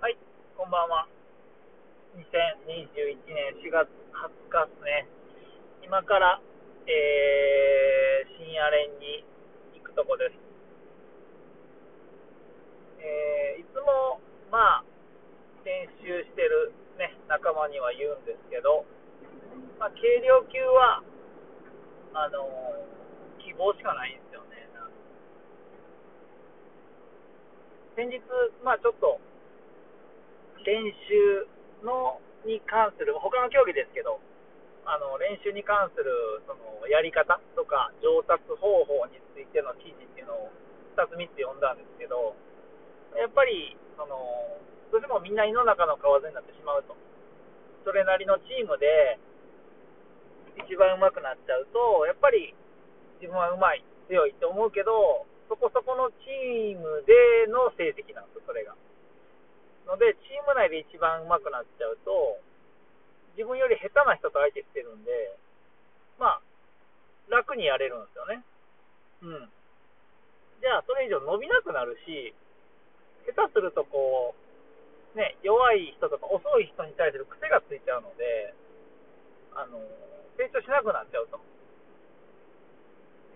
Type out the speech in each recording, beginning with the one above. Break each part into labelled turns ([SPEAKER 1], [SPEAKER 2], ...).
[SPEAKER 1] はい、こんばんは。2021年4月20日ですね。今から、えー、深夜練に行くとこです。えー、いつも、まあ、練習してるね、仲間には言うんですけど、まあ、軽量級は、あのー希望しかないんですよね。先日、まあちょっと、練習のに関する、他の競技ですけど、あの練習に関するそのやり方とか上達方法についての記事っていうのを2つ3つ読んだんですけど、やっぱりそのどうしてもみんな胃の中の蛙になってしまうと、それなりのチームで一番上手くなっちゃうと、やっぱり自分は上手い、強いって思うけど、そこそこのチームでの成績なんですよ、それが。ので、チーム内で一番上手くなっちゃうと、自分より下手な人と相手してるんで、まあ、楽にやれるんですよね。うん。じゃあ、それ以上伸びなくなるし、下手するとこう、ね、弱い人とか遅い人に対する癖がついちゃうので、あの、成長しなくなっちゃうと。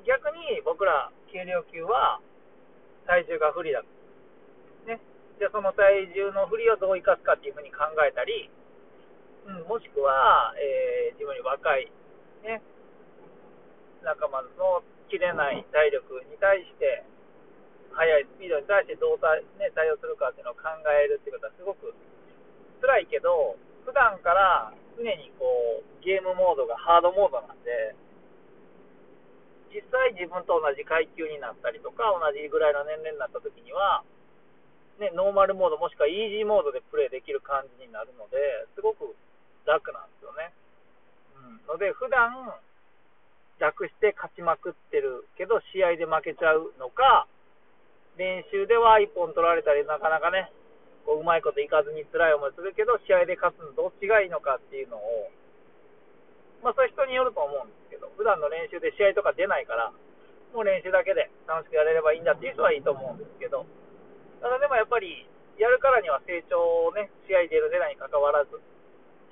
[SPEAKER 1] 逆に僕ら軽量級は体重が不利だ。ね。じゃあその体重の不利をどう生かすかっていうふうに考えたり、うん、もしくは、えー自分より若い、ね、仲間の切れない体力に対して、速いスピードに対してどう対,、ね、対応するかっていうのを考えるっていうことはすごく辛いけど、普段から常にこうゲームモードがハードモードなんで、実際自分と同じ階級になったりとか、同じぐらいの年齢になった時には、ね、ノーマルモードもしくはイージーモードでプレイできる感じになるので、すごく楽なんですよね。うん、ので、普段楽して勝ちまくってるけど、試合で負けちゃうのか、練習では1本取られたり、なかなかね、こううまいこといかずに辛い思いするけど、試合で勝つのどっちがいいのかっていうのを、まあ、それ人によると思うんですけど、普段の練習で試合とか出ないから、もう練習だけで楽しくやれればいいんだっていう人はいいと思うんですけど、ただでもやっぱり、やるからには成長をね、試合出る出ないに関わらず、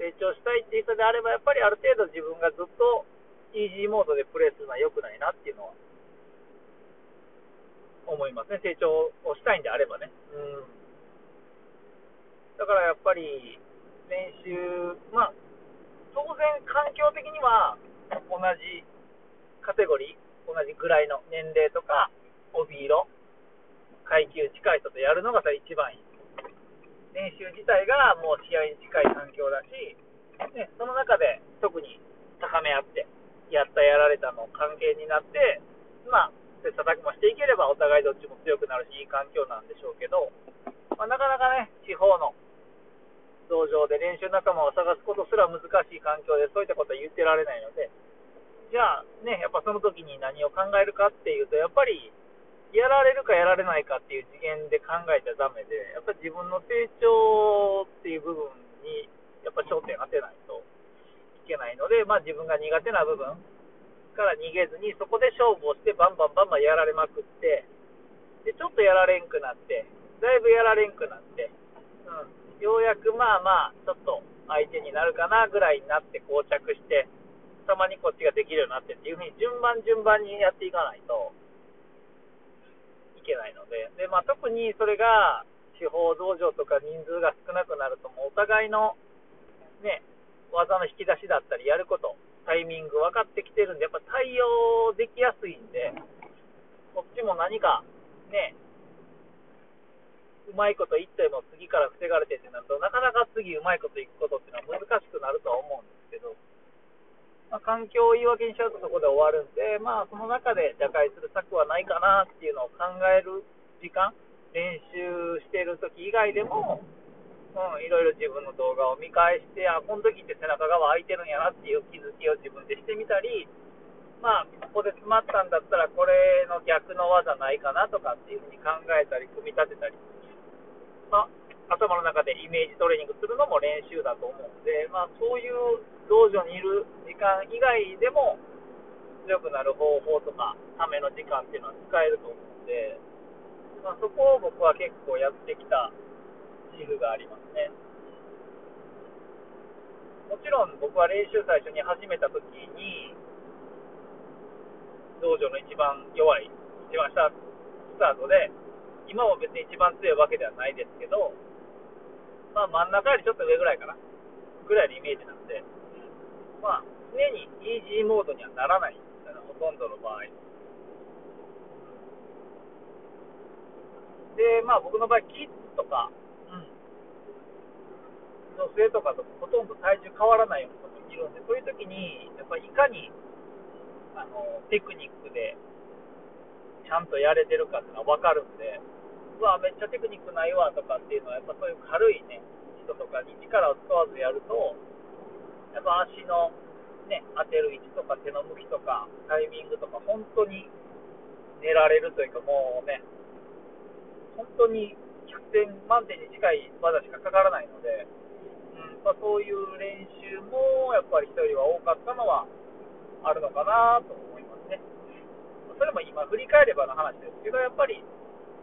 [SPEAKER 1] 成長したいっていう人であれば、やっぱりある程度自分がずっとイージーモードでプレーするのは良くないなっていうのは思いますね、成長をしたいんであればね。うん、だからやっぱり練習、まあ、当然環境的には同じカテゴリー、同じぐらいの年齢とか、帯色、階級近い人とやるのがさ一番いい。練習自体がもう試合に近い環境だし、ね、その中で特に高め合って、やったやられたの関係になって、まあ、切磋琢磨していければお互いどっちも強くなるし、いい環境なんでしょうけど、まあ、なかなかね、地方の道場で練習仲間を探すことすら難しい環境でそういったことは言ってられないので、じゃあね、やっぱその時に何を考えるかっていうと、やっぱりやられるかやられないかっていう次元で考えちゃダメで、やっぱ自分の成長っていう部分にやっぱ焦点当てないといけないので、まあ自分が苦手な部分から逃げずに、そこで勝負をしてバンバンバンバンやられまくって、で、ちょっとやられんくなって、だいぶやられんくなって、うん、ようやくまあまあ、ちょっと相手になるかなぐらいになって膠着して、たまにこっちができるようになってっていうふうに順番順番にやっていかないとけないので、でまあ、特にそれが地方道場とか人数が少なくなると、もうお互いの、ね、技の引き出しだったり、やること、タイミング分かってきてるんで、やっぱ対応できやすいんで、こっちも何かね、うまいこと言っても次から防がれてってなると、なかなか次うまいこといくことっていうのは難しくなるとは思うんです、環境を言い訳にしちゃうとそこで終わるんで、まあ、その中で打開する策はないかなっていうのを考える時間、練習してる時以外でも、うん、いろいろ自分の動画を見返して、あ、この時って背中側空いてるんやなっていう気づきを自分でしてみたり、まあ、ここで詰まったんだったら、これの逆の技ないかなとかっていうふうに考えたり、組み立てたり、まあ、頭の中でイメージトレーニングするのも練習だと思うんで、まあ、そういう道場にいる時間以外でも、強くなる方法とか、ための時間っていうのは使えると思うんで、まあ、そこを僕は結構やってきた自負がありますね。もちろん僕は練習最初に始めた時に、道場の一番弱い、一番下スタートで、今も別に一番強いわけではないですけど、まあ真ん中よりちょっと上ぐらいかな、ぐらいのイメージなんで、まあ常にイージーモードにはならない。ほとんどの場合。で、まあ僕の場合、キッズとか、うん、女性とかとほとんど体重変わらないような人もいるんで、そういう時に、やっぱりいかにあのテクニックでちゃんとやれてるかっていうのは分かるんで、うわ、めっちゃテクニックないわとかっていうのは、やっぱそういう軽いね、人とかに力を使わずやると、やっぱ足のね、当てる位置とか手の向きとかタイミングとか本当に寝られるというかもうね、本当に100点満点に近い技しかかからないので、うんまあ、そういう練習もやっぱり人よりは多かったのはあるのかなと思いますね。それも今振り返ればの話ですけど、やっぱり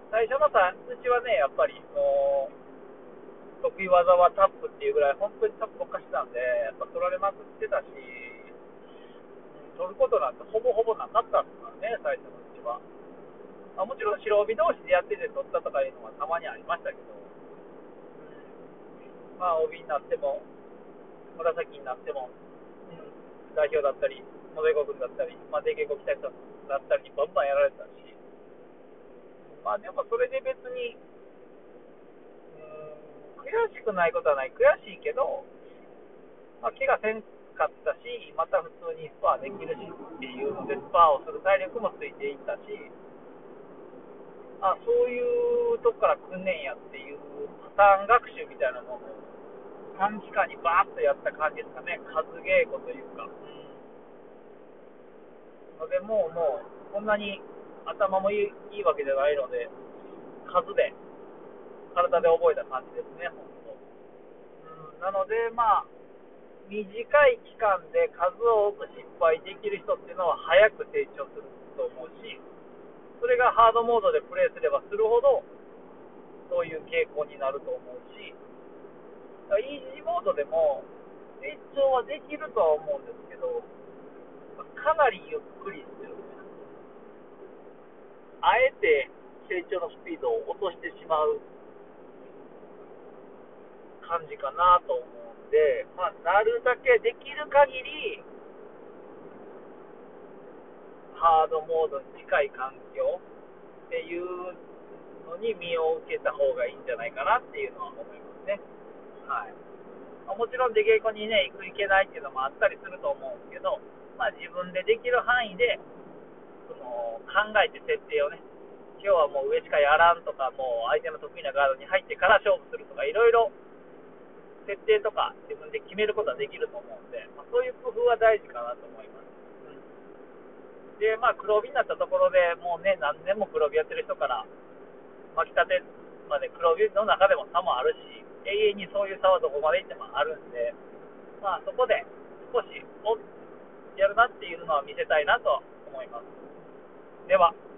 [SPEAKER 1] 最初のうちはね、やっぱりもう得意技はタップっていうぐらい本当にタップばっかしてたんで、やっぱ取られまくってたし、取ることなんてほぼほぼなかったんですからね、最初のうちは。まあ、もちろん白帯同士でやってて取ったとかいうのはたまにありましたけど、まあ帯になっても、紫になっても、代表だったり、野出国だったり、まあ、出稽古来た人だったりにバンバンやられてたし、まあでもそれで別に、うん、悔しくないことはない、悔しいけど、まあ、怪我せんかったし、また普通にスパーできるしっていうので、スパーをする体力もついていったし、あそういうとこから来んねんやっていうパターン学習みたいなものを短期間にバーッとやった感じですかね、数稽古というか。ので、もう、もう、そんなに頭もいいいいわけじゃないので、数で、体で覚えた感じですね、本当。うん、なので、まあ、短い期間で数を多く失敗できる人っていうのは早く成長すると思うし、それがハードモードでプレイすればするほど、そういう傾向になると思うし、イージーモードでも成長はできるとは思うんですけど、かなりゆっくりしてる。あえて成長のスピードを落としてしまう感じかなと思うんで、まあ、なるだけできる限り、ハードモードに近い環境っていうのに身を受けた方がいいんじゃないかなっていうのは思いますね。はいま。もちろん出稽古にね、行く行けないっていうのもあったりすると思うんですけど、まあ自分でできる範囲で、考えて設定をね、今日はもう上しかやらんとか、もう相手の得意なガードに入ってから勝負するとか、いろいろ設定とか自分で決めることはできると思うんで、まあ、そういう工夫は大事かなと思います。で、まあ、黒帯になったところでもうね、何年も黒帯やってる人から、巻き立てまで黒帯の中でも差もあるし、永遠にそういう差はどこまでいってもあるんで、まあ、そこで少し、やるなっていうのは見せたいなと思います。では。